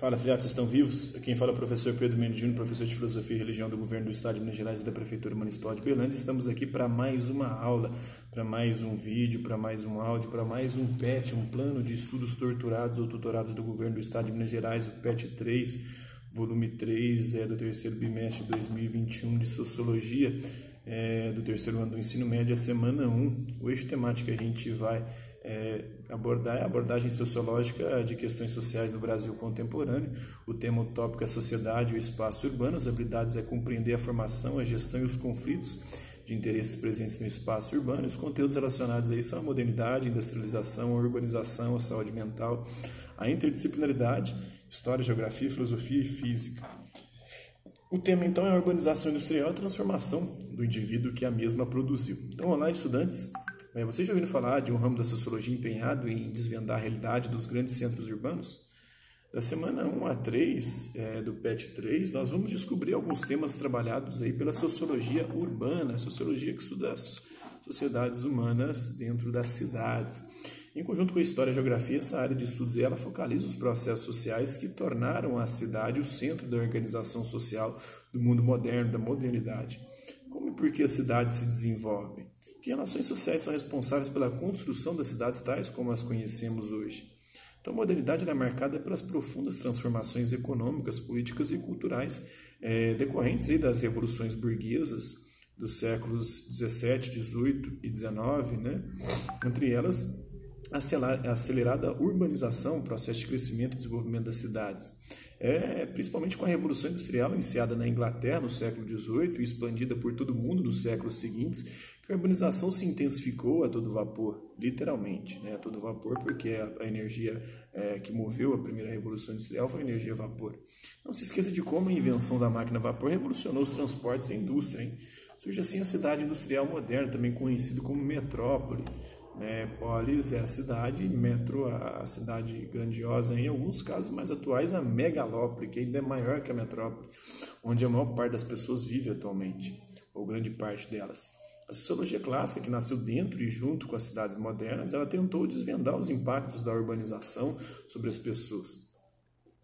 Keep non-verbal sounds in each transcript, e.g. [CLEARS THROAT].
Fala, vocês estão vivos? Quem fala é o professor Pedro Mendes Júnior, professor de Filosofia e Religião do Governo do Estado de Minas Gerais e da Prefeitura Municipal de Belândia. Estamos aqui para mais uma aula, para mais um vídeo, para mais um áudio, para mais um PET, um Plano de Estudos Torturados ou Tutorados do Governo do Estado de Minas Gerais, o PET 3, volume 3, é do terceiro bimestre de 2021 de Sociologia, é, do terceiro ano do ensino médio, a semana 1. O eixo temático que a gente vai é, abordar a abordagem sociológica de questões sociais no Brasil contemporâneo. O tema utópico é a sociedade e o espaço urbano. As habilidades é compreender a formação, a gestão e os conflitos de interesses presentes no espaço urbano. Os conteúdos relacionados aí são a modernidade, a industrialização, a urbanização, a saúde mental, a interdisciplinaridade, história, geografia, filosofia e física. O tema então é a urbanização industrial e a transformação do indivíduo que a mesma produziu. Então, olá, estudantes. É, vocês já ouviram falar de um ramo da sociologia empenhado em desvendar a realidade dos grandes centros urbanos? Da semana 1 a 3 é, do PET 3, nós vamos descobrir alguns temas trabalhados aí pela sociologia urbana, sociologia que estuda as sociedades humanas dentro das cidades. Em conjunto com a história e a geografia, essa área de estudos ela focaliza os processos sociais que tornaram a cidade o centro da organização social do mundo moderno, da modernidade. Como e por que as cidades se desenvolvem? Que relações sociais são responsáveis pela construção das cidades tais como as conhecemos hoje? Então, a modernidade é marcada pelas profundas transformações econômicas, políticas e culturais é, decorrentes aí das revoluções burguesas dos séculos 17, 18 e 19, né? entre elas a acelerada urbanização, processo de crescimento e desenvolvimento das cidades é, principalmente com a Revolução Industrial iniciada na Inglaterra no século XVIII e expandida por todo o mundo nos séculos seguintes, que a urbanização se intensificou a todo vapor, literalmente, né, a todo vapor, porque a, a energia é, que moveu a primeira Revolução Industrial foi a energia a vapor. Não se esqueça de como a invenção da máquina a vapor revolucionou os transportes e a indústria. Hein? Surge assim a cidade industrial moderna, também conhecida como metrópole, né? Polis é a cidade, metro a cidade grandiosa, em alguns casos mais atuais, a megalópole, que ainda é maior que a metrópole, onde a maior parte das pessoas vive atualmente, ou grande parte delas. A sociologia clássica, que nasceu dentro e junto com as cidades modernas, ela tentou desvendar os impactos da urbanização sobre as pessoas,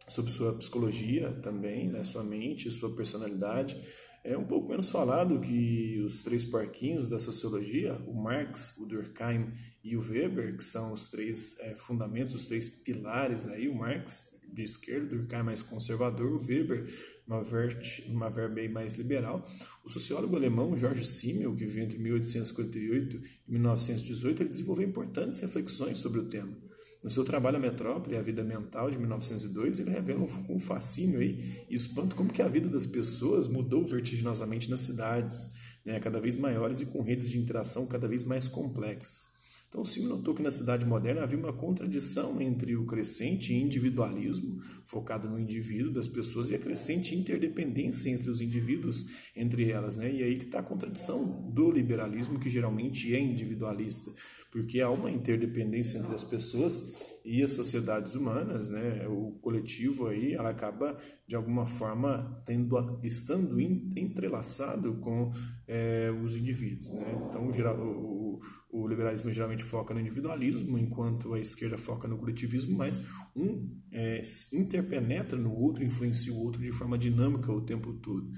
sobre sua psicologia também, né, sua mente, sua personalidade, é um pouco menos falado que os três parquinhos da sociologia, o Marx, o Durkheim e o Weber, que são os três é, fundamentos, os três pilares aí, o Marx de esquerda, Durkheim mais conservador, o Weber uma, verte, uma verba mais liberal. O sociólogo alemão George Simmel, que viveu entre 1858 e 1918, ele desenvolveu importantes reflexões sobre o tema. No seu trabalho A Metrópole e a Vida Mental, de 1902, ele revela com fascínio aí, e espanto como que a vida das pessoas mudou vertiginosamente nas cidades, né, cada vez maiores e com redes de interação cada vez mais complexas. Então, se notou que na cidade moderna havia uma contradição entre o crescente individualismo, focado no indivíduo das pessoas, e a crescente interdependência entre os indivíduos, entre elas. Né? E aí que está a contradição do liberalismo, que geralmente é individualista, porque há uma interdependência entre as pessoas e as sociedades humanas, né? o coletivo aí, ela acaba de alguma forma tendo, estando entrelaçado com é, os indivíduos. Né? Então, o, o liberalismo geralmente foca no individualismo, enquanto a esquerda foca no coletivismo, mas um é, interpenetra no outro, influencia o outro de forma dinâmica o tempo todo.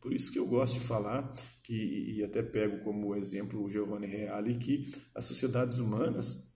Por isso que eu gosto de falar, que, e até pego como exemplo o Giovanni Reale, que as sociedades humanas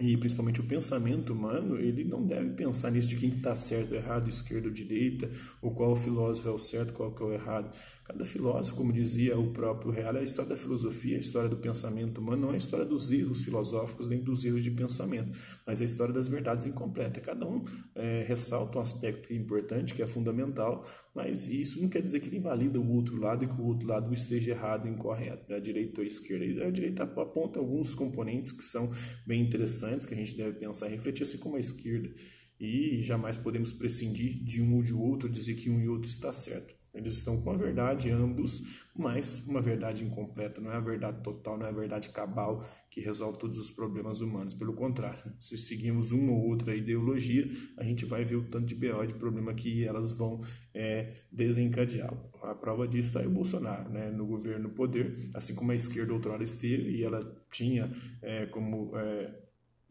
e principalmente o pensamento humano, ele não deve pensar nisso de quem está certo, errado, esquerda ou direita, ou qual filósofo é o certo, qual que é o errado. Cada filósofo, como dizia o próprio Real, é a história da filosofia, a história do pensamento humano, não é a história dos erros filosóficos nem dos erros de pensamento, mas é a história das verdades incompletas. Cada um é, ressalta um aspecto que é importante, que é fundamental, mas isso não quer dizer que ele invalida o outro lado e que o outro lado esteja errado incorreto, da direita ou esquerda. A direita aponta alguns componentes que são bem interessantes interessantes que a gente deve pensar e refletir, assim como a esquerda. E jamais podemos prescindir de um ou de outro, dizer que um e outro está certo. Eles estão com a verdade, ambos, mas uma verdade incompleta, não é a verdade total, não é a verdade cabal que resolve todos os problemas humanos. Pelo contrário, se seguimos uma ou outra ideologia, a gente vai ver o tanto de BO de problema que elas vão é, desencadear. A prova disso está aí o Bolsonaro, né, no governo no poder, assim como a esquerda outrora esteve, e ela tinha é, como. É,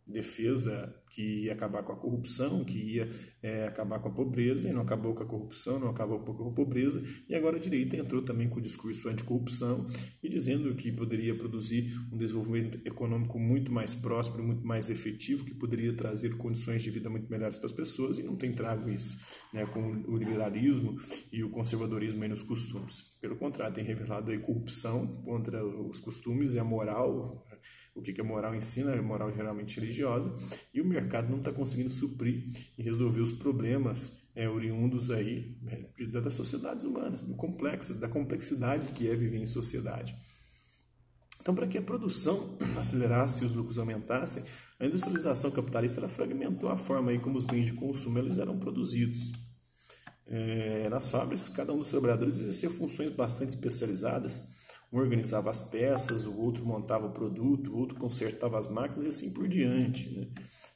defesa que ia acabar com a corrupção, que ia é, acabar com a pobreza, e não acabou com a corrupção, não acabou com a pobreza, e agora a direita entrou também com o discurso anticorrupção e dizendo que poderia produzir um desenvolvimento econômico muito mais próspero, muito mais efetivo, que poderia trazer condições de vida muito melhores para as pessoas, e não tem trago isso né, com o liberalismo e o conservadorismo nos costumes. Pelo contrário, tem revelado aí corrupção contra os costumes e a moral o que a moral ensina, a moral geralmente religiosa, e o mercado não está conseguindo suprir e resolver os problemas é, oriundos aí é, das sociedades humanas, do complexo, da complexidade que é viver em sociedade. Então, para que a produção [CLEARS THROAT] acelerasse e os lucros aumentassem, a industrialização capitalista fragmentou a forma aí como os bens de consumo eles eram produzidos. É, nas fábricas, cada um dos trabalhadores exercia funções bastante especializadas, um organizava as peças, o outro montava o produto, o outro consertava as máquinas e assim por diante. Né?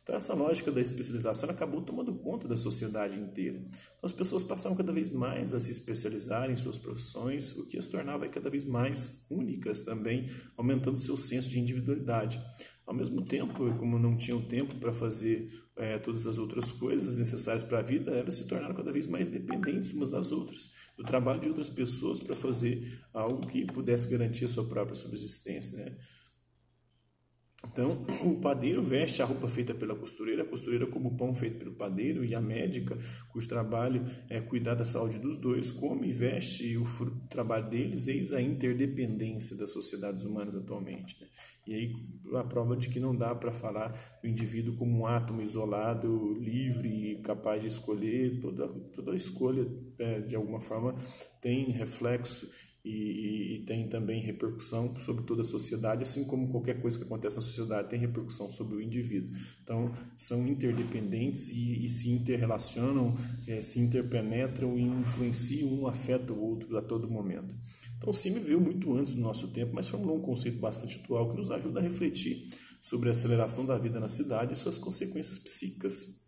Então, essa lógica da especialização acabou tomando conta da sociedade inteira. Então, as pessoas passavam cada vez mais a se especializar em suas profissões, o que as tornava cada vez mais únicas também, aumentando seu senso de individualidade. Ao mesmo tempo, como não tinham tempo para fazer é, todas as outras coisas necessárias para a vida, elas se tornaram cada vez mais dependentes umas das outras, do trabalho de outras pessoas para fazer algo que pudesse garantir a sua própria subsistência. Né? Então, [CLEARS THROAT] o padeiro veste a roupa feita pela costureira, a costureira como o pão feito pelo padeiro, e a médica, cujo trabalho é cuidar da saúde dos dois, come e veste o trabalho deles, eis a interdependência das sociedades humanas atualmente. Né? E aí a prova de que não dá para falar do indivíduo como um átomo isolado, livre capaz de escolher, toda, toda escolha, é, de alguma forma, tem reflexo e, e, tem também repercussão sobre toda a sociedade, assim como qualquer coisa que acontece na sociedade tem repercussão sobre o indivíduo. Então, são interdependentes e, e se interrelacionam, é, se interpenetram e influenciam, um afeta o outro a todo momento. Então, o CIMI veio muito antes do nosso tempo, mas formulou um conceito bastante atual que nos ajuda a refletir sobre a aceleração da vida na cidade e suas consequências psíquicas.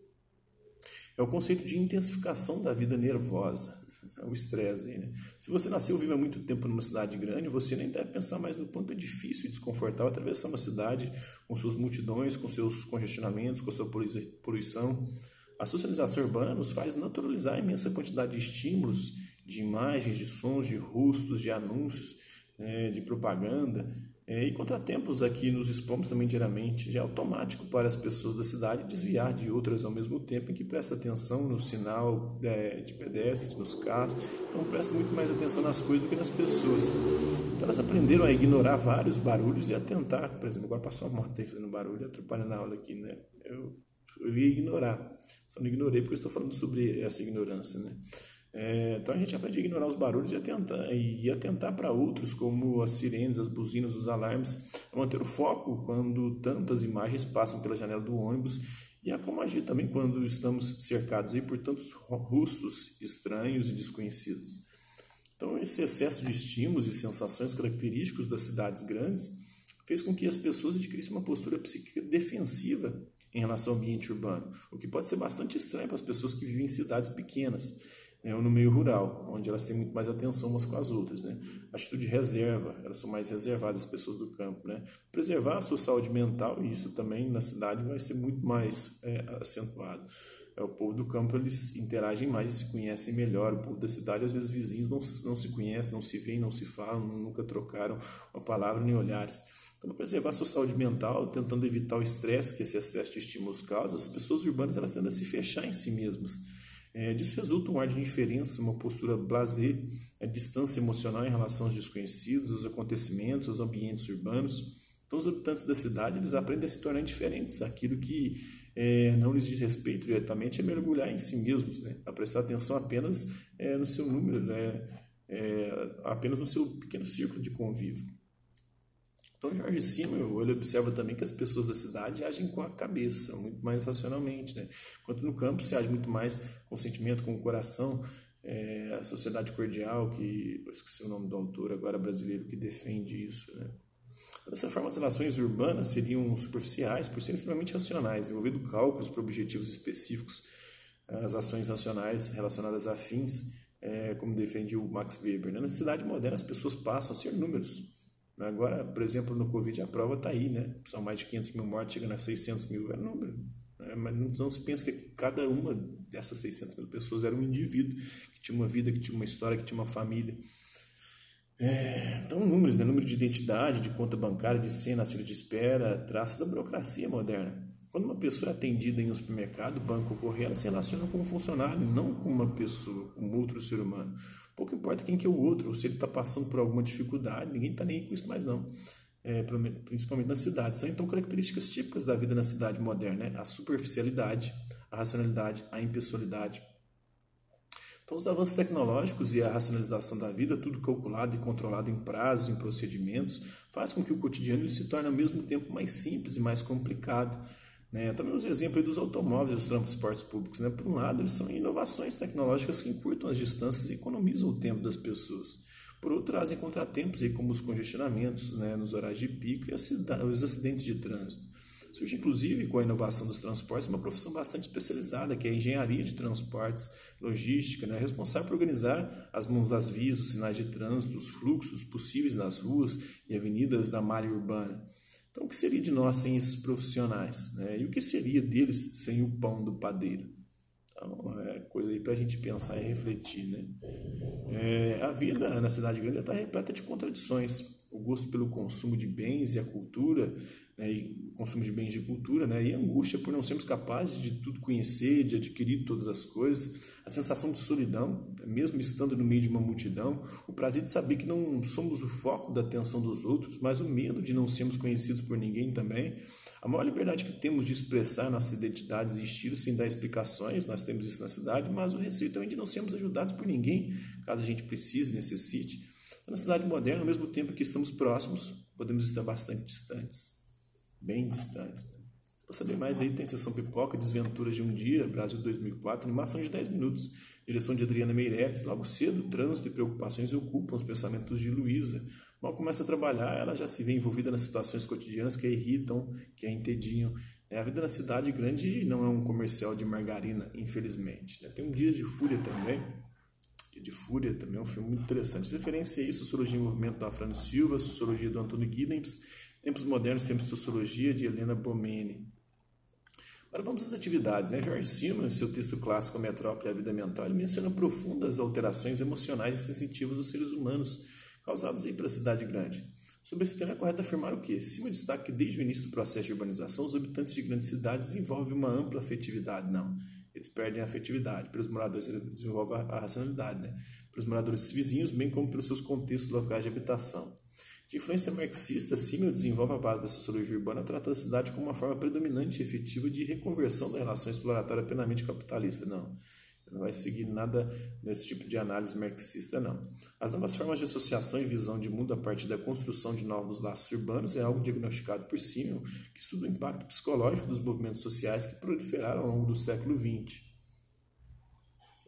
É o conceito de intensificação da vida nervosa o estresse aí, né? Se você nasceu vive há muito tempo numa cidade grande, você nem deve pensar mais no quanto é difícil e desconfortável atravessar uma cidade com suas multidões, com seus congestionamentos, com sua poluição. A socialização urbana nos faz naturalizar a imensa quantidade de estímulos, de imagens, de sons, de rostos, de anúncios, né, de propaganda, é, e contratempos aqui nos expomos também diariamente. Já é automático para as pessoas da cidade desviar de outras ao mesmo tempo em que presta atenção no sinal é, de pedestres, nos carros. Então presta muito mais atenção nas coisas do que nas pessoas. Então elas aprenderam a ignorar vários barulhos e a tentar. Por exemplo, agora passou uma moto aí fazendo barulho, atrapalhando a aula aqui, né? Eu, eu ia ignorar. Só não ignorei porque estou falando sobre essa ignorância, né? É, então a gente aprende a ignorar os barulhos e atentar, e atentar para outros, como as sirenes, as buzinas, os alarmes, manter o foco quando tantas imagens passam pela janela do ônibus e a como agir também quando estamos cercados aí por tantos rostos estranhos e desconhecidos. Então esse excesso de estímulos e sensações característicos das cidades grandes fez com que as pessoas adquirissem uma postura psíquica defensiva em relação ao ambiente urbano, o que pode ser bastante estranho para as pessoas que vivem em cidades pequenas né, ou no meio rural, onde elas têm muito mais atenção umas com as outras. Né? Atitude de reserva, elas são mais reservadas, as pessoas do campo. Né? Preservar a sua saúde mental, e isso também na cidade vai ser muito mais é, acentuado. É, o povo do campo eles interagem mais, se conhecem melhor. O povo da cidade, às vezes, vizinhos não, não se conhecem, não se veem, não se falam, nunca trocaram uma palavra nem olhares. Então, para preservar a sua saúde mental, tentando evitar o estresse que esse excesso de estímulos causa, as pessoas urbanas elas tendem a se fechar em si mesmas é, disso resulta um ar de indiferença, uma postura blasé, a distância emocional em relação aos desconhecidos, aos acontecimentos, aos ambientes urbanos. Então, os habitantes da cidade eles aprendem a se tornar indiferentes. Aquilo que é, não lhes diz respeito diretamente é mergulhar em si mesmos, né? a prestar atenção apenas é, no seu número, né? É, apenas no seu pequeno círculo de convívio. Então, Jorge Simmel, ele observa também que as pessoas da cidade agem com a cabeça, muito mais racionalmente. Né? Enquanto no campo se age muito mais com o sentimento, com o coração. É, a sociedade cordial, que eu esqueci o nome do autor agora brasileiro, que defende isso. Né? Dessa forma, as relações urbanas seriam superficiais por serem extremamente racionais, envolvendo cálculos para objetivos específicos. As ações racionais relacionadas a fins, é, como defende o Max Weber. Né? Na cidade moderna, as pessoas passam a ser números Agora, por exemplo, no Covid, a prova está aí, né? São mais de 500 mil mortes, chegando a 600 mil, é número. Né? mas não se pensa que cada uma dessas 600 mil pessoas era um indivíduo que tinha uma vida, que tinha uma história, que tinha uma família. É, então, números, né? número de identidade, de conta bancária, de cena, fila de espera, traço da burocracia moderna. Quando uma pessoa é atendida em um supermercado, banco ou correio, ela se relaciona com um funcionário, não com uma pessoa, com outro ser humano. Pouco importa quem que é o outro, ou se ele está passando por alguma dificuldade, ninguém está nem com isso mais não. É, principalmente na cidade. São então características típicas da vida na cidade moderna, né? a superficialidade, a racionalidade, a impessoalidade, então, os avanços tecnológicos e a racionalização da vida, tudo calculado e controlado em prazos, em procedimentos, faz com que o cotidiano se torne ao mesmo tempo mais simples e mais complicado. Né? Também os exemplos dos automóveis, dos transportes públicos. Né? Por um lado, eles são inovações tecnológicas que encurtam as distâncias e economizam o tempo das pessoas. Por outro, trazem contratempos, aí, como os congestionamentos né, nos horários de pico e os acidentes de trânsito. Surge, inclusive, com a inovação dos transportes, uma profissão bastante especializada, que é a engenharia de transportes, logística, né? responsável por organizar as mãos das vias, os sinais de trânsito, os fluxos possíveis nas ruas e avenidas da malha urbana. Então, o que seria de nós sem esses profissionais? Né? E o que seria deles sem o pão do padeiro? Então, é coisa aí para a gente pensar e refletir. Né? É, a vida na cidade grande está repleta de contradições. O gosto pelo consumo de bens e a cultura né, e consumo de bens de cultura, né, e a angústia por não sermos capazes de tudo conhecer, de adquirir todas as coisas, a sensação de solidão, mesmo estando no meio de uma multidão, o prazer de saber que não somos o foco da atenção dos outros, mas o medo de não sermos conhecidos por ninguém também, a maior liberdade que temos de expressar nossas identidades e estilos sem dar explicações, nós temos isso na cidade, mas o receio também de não sermos ajudados por ninguém, caso a gente precise, necessite. Então, na cidade moderna, ao mesmo tempo que estamos próximos, podemos estar bastante distantes bem distantes. Para saber mais aí, tem Sessão Pipoca, Desventuras de um Dia, Brasil 2004, animação de 10 minutos, direção de Adriana Meireles. Logo cedo, trânsito e preocupações ocupam os pensamentos de Luísa. Mal começa a trabalhar, ela já se vê envolvida nas situações cotidianas que a irritam, que a entediam. É, a vida na cidade grande não é um comercial de margarina, infelizmente. Né? Tem um Dias de Fúria também, de Fúria também é um filme muito interessante. Referência aí, Sociologia e Movimento da Afrano Silva, Sociologia do Antônio Giddens, Tempos Modernos, Tempos de Sociologia, de Helena Bomeni. Agora vamos às atividades. Né? Jorge Simmons, em seu texto clássico A Metrópole e a Vida Mental, ele menciona profundas alterações emocionais e sensitivas dos seres humanos causadas aí pela cidade grande. Sobre esse tema é correto afirmar o quê? Cima destaca que desde o início do processo de urbanização, os habitantes de grandes cidades desenvolvem uma ampla afetividade. Não, eles perdem a afetividade. Pelos moradores, eles desenvolvem a racionalidade. Né? Pelos moradores vizinhos, bem como pelos seus contextos locais de habitação. De influência marxista, Simmel desenvolve a base da sociologia urbana, trata da cidade como uma forma predominante e efetiva de reconversão da relação exploratória plenamente capitalista. Não, não vai seguir nada desse tipo de análise marxista, não. As novas formas de associação e visão de mundo a partir da construção de novos laços urbanos é algo diagnosticado por Simmel, que estuda o impacto psicológico dos movimentos sociais que proliferaram ao longo do século XX.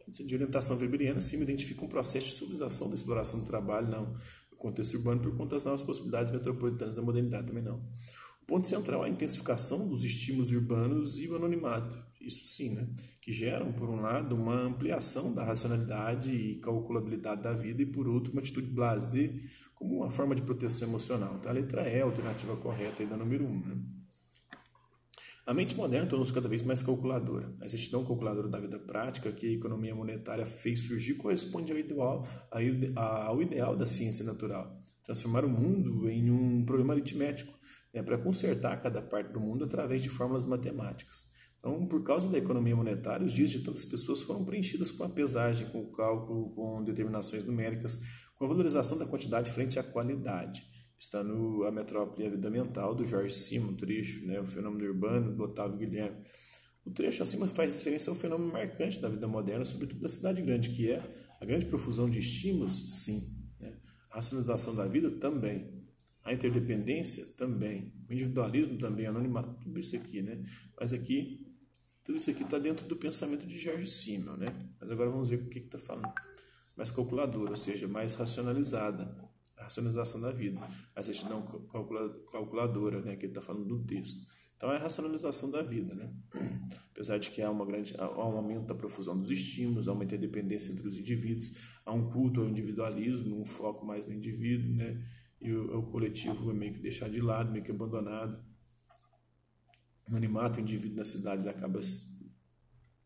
De orientação weberiana, Simmel identifica um processo de subzação da exploração do trabalho, não contexto urbano por conta das novas possibilidades metropolitanas da modernidade também não. O ponto central é a intensificação dos estímulos urbanos e o anonimato, isso sim, né? que geram, por um lado, uma ampliação da racionalidade e calculabilidade da vida e, por outro, uma atitude blazer como uma forma de proteção emocional. Então, a letra E é a alternativa correta aí da número 1. Um, né? A mente moderna tornou-se cada vez mais calculadora. A exatidão calculadora da vida prática que a economia monetária fez surgir corresponde ao ideal, ao ideal da ciência natural. Transformar o mundo em um problema aritmético, né, para consertar cada parte do mundo através de fórmulas matemáticas. Então, por causa da economia monetária, os dias de tantas pessoas foram preenchidos com a pesagem, com o cálculo, com determinações numéricas, com a valorização da quantidade frente à qualidade está no A Metrópole e a Vida Mental, do Jorge Simon, trecho, né, o fenômeno urbano, do Otávio Guilherme. O trecho acima faz referência ao fenômeno marcante da vida moderna, sobretudo da cidade grande, que é a grande profusão de estímulos, sim. Né? A racionalização da vida, também. A interdependência, também. O individualismo, também. O anonimato, tudo isso aqui, né? Mas aqui, tudo isso aqui está dentro do pensamento de Jorge Simmel, né? Mas agora vamos ver o que está falando. Mais calculadora, ou seja, mais racionalizada racionalização da vida. A certidão calculadora, né, que ele está falando do texto. Então, é a racionalização da vida. Né? [CLEARS THROAT] Apesar de que há, uma grande, há um aumento da profusão dos estímulos, há uma interdependência entre os indivíduos, há um culto ao individualismo, um foco mais no indivíduo, né? e o, o coletivo é meio que deixado de lado, meio que abandonado. no animato, o indivíduo na cidade acaba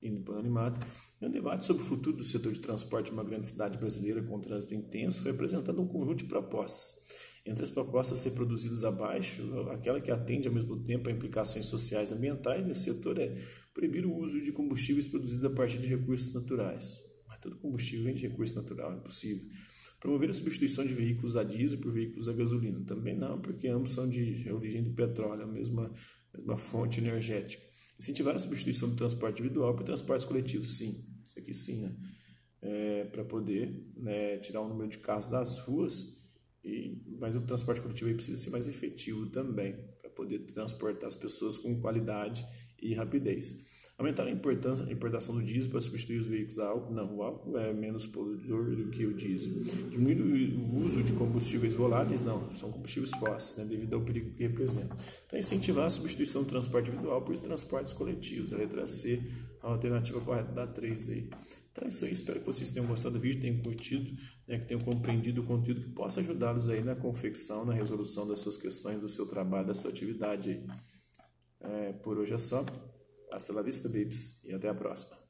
indo para o animato. E um debate sobre o futuro do setor de transporte de uma grande cidade brasileira com trânsito intenso foi apresentado um conjunto de propostas. Entre as propostas a produzidas abaixo, aquela que atende ao mesmo tempo a implicações sociais e ambientais nesse setor é proibir o uso de combustíveis produzidos a partir de recursos naturais. Mas todo combustível vem de recurso natural, é impossível. Promover a substituição de veículos a diesel por veículos a gasolina. Também não, porque ambos são de origem do petróleo, a mesma, a mesma fonte energética. Incentivar a substituição do transporte individual por transportes coletivos, sim. Isso aqui sim, né? É, para poder né, tirar o número de carros das ruas, e, mas o transporte coletivo aí precisa ser mais efetivo também, poder transportar as pessoas com qualidade e rapidez. Aumentar a, importância, a importação do diesel para substituir os veículos a álcool? Não, o álcool é menos poluidor do que o diesel. Diminuir o uso de combustíveis voláteis? Não, são combustíveis fósseis, né, devido ao perigo que representam. Então, incentivar a substituição do transporte individual por transportes coletivos. A letra C, a alternativa correta da 3 aí. Então é isso aí, espero que vocês tenham gostado do vídeo, tenham curtido, né, que tenham compreendido o conteúdo que possa ajudá-los aí na confecção, na resolução das suas questões, do seu trabalho, da sua atividade aí. É, por hoje é só. Hasta la vista, babies, e até a próxima.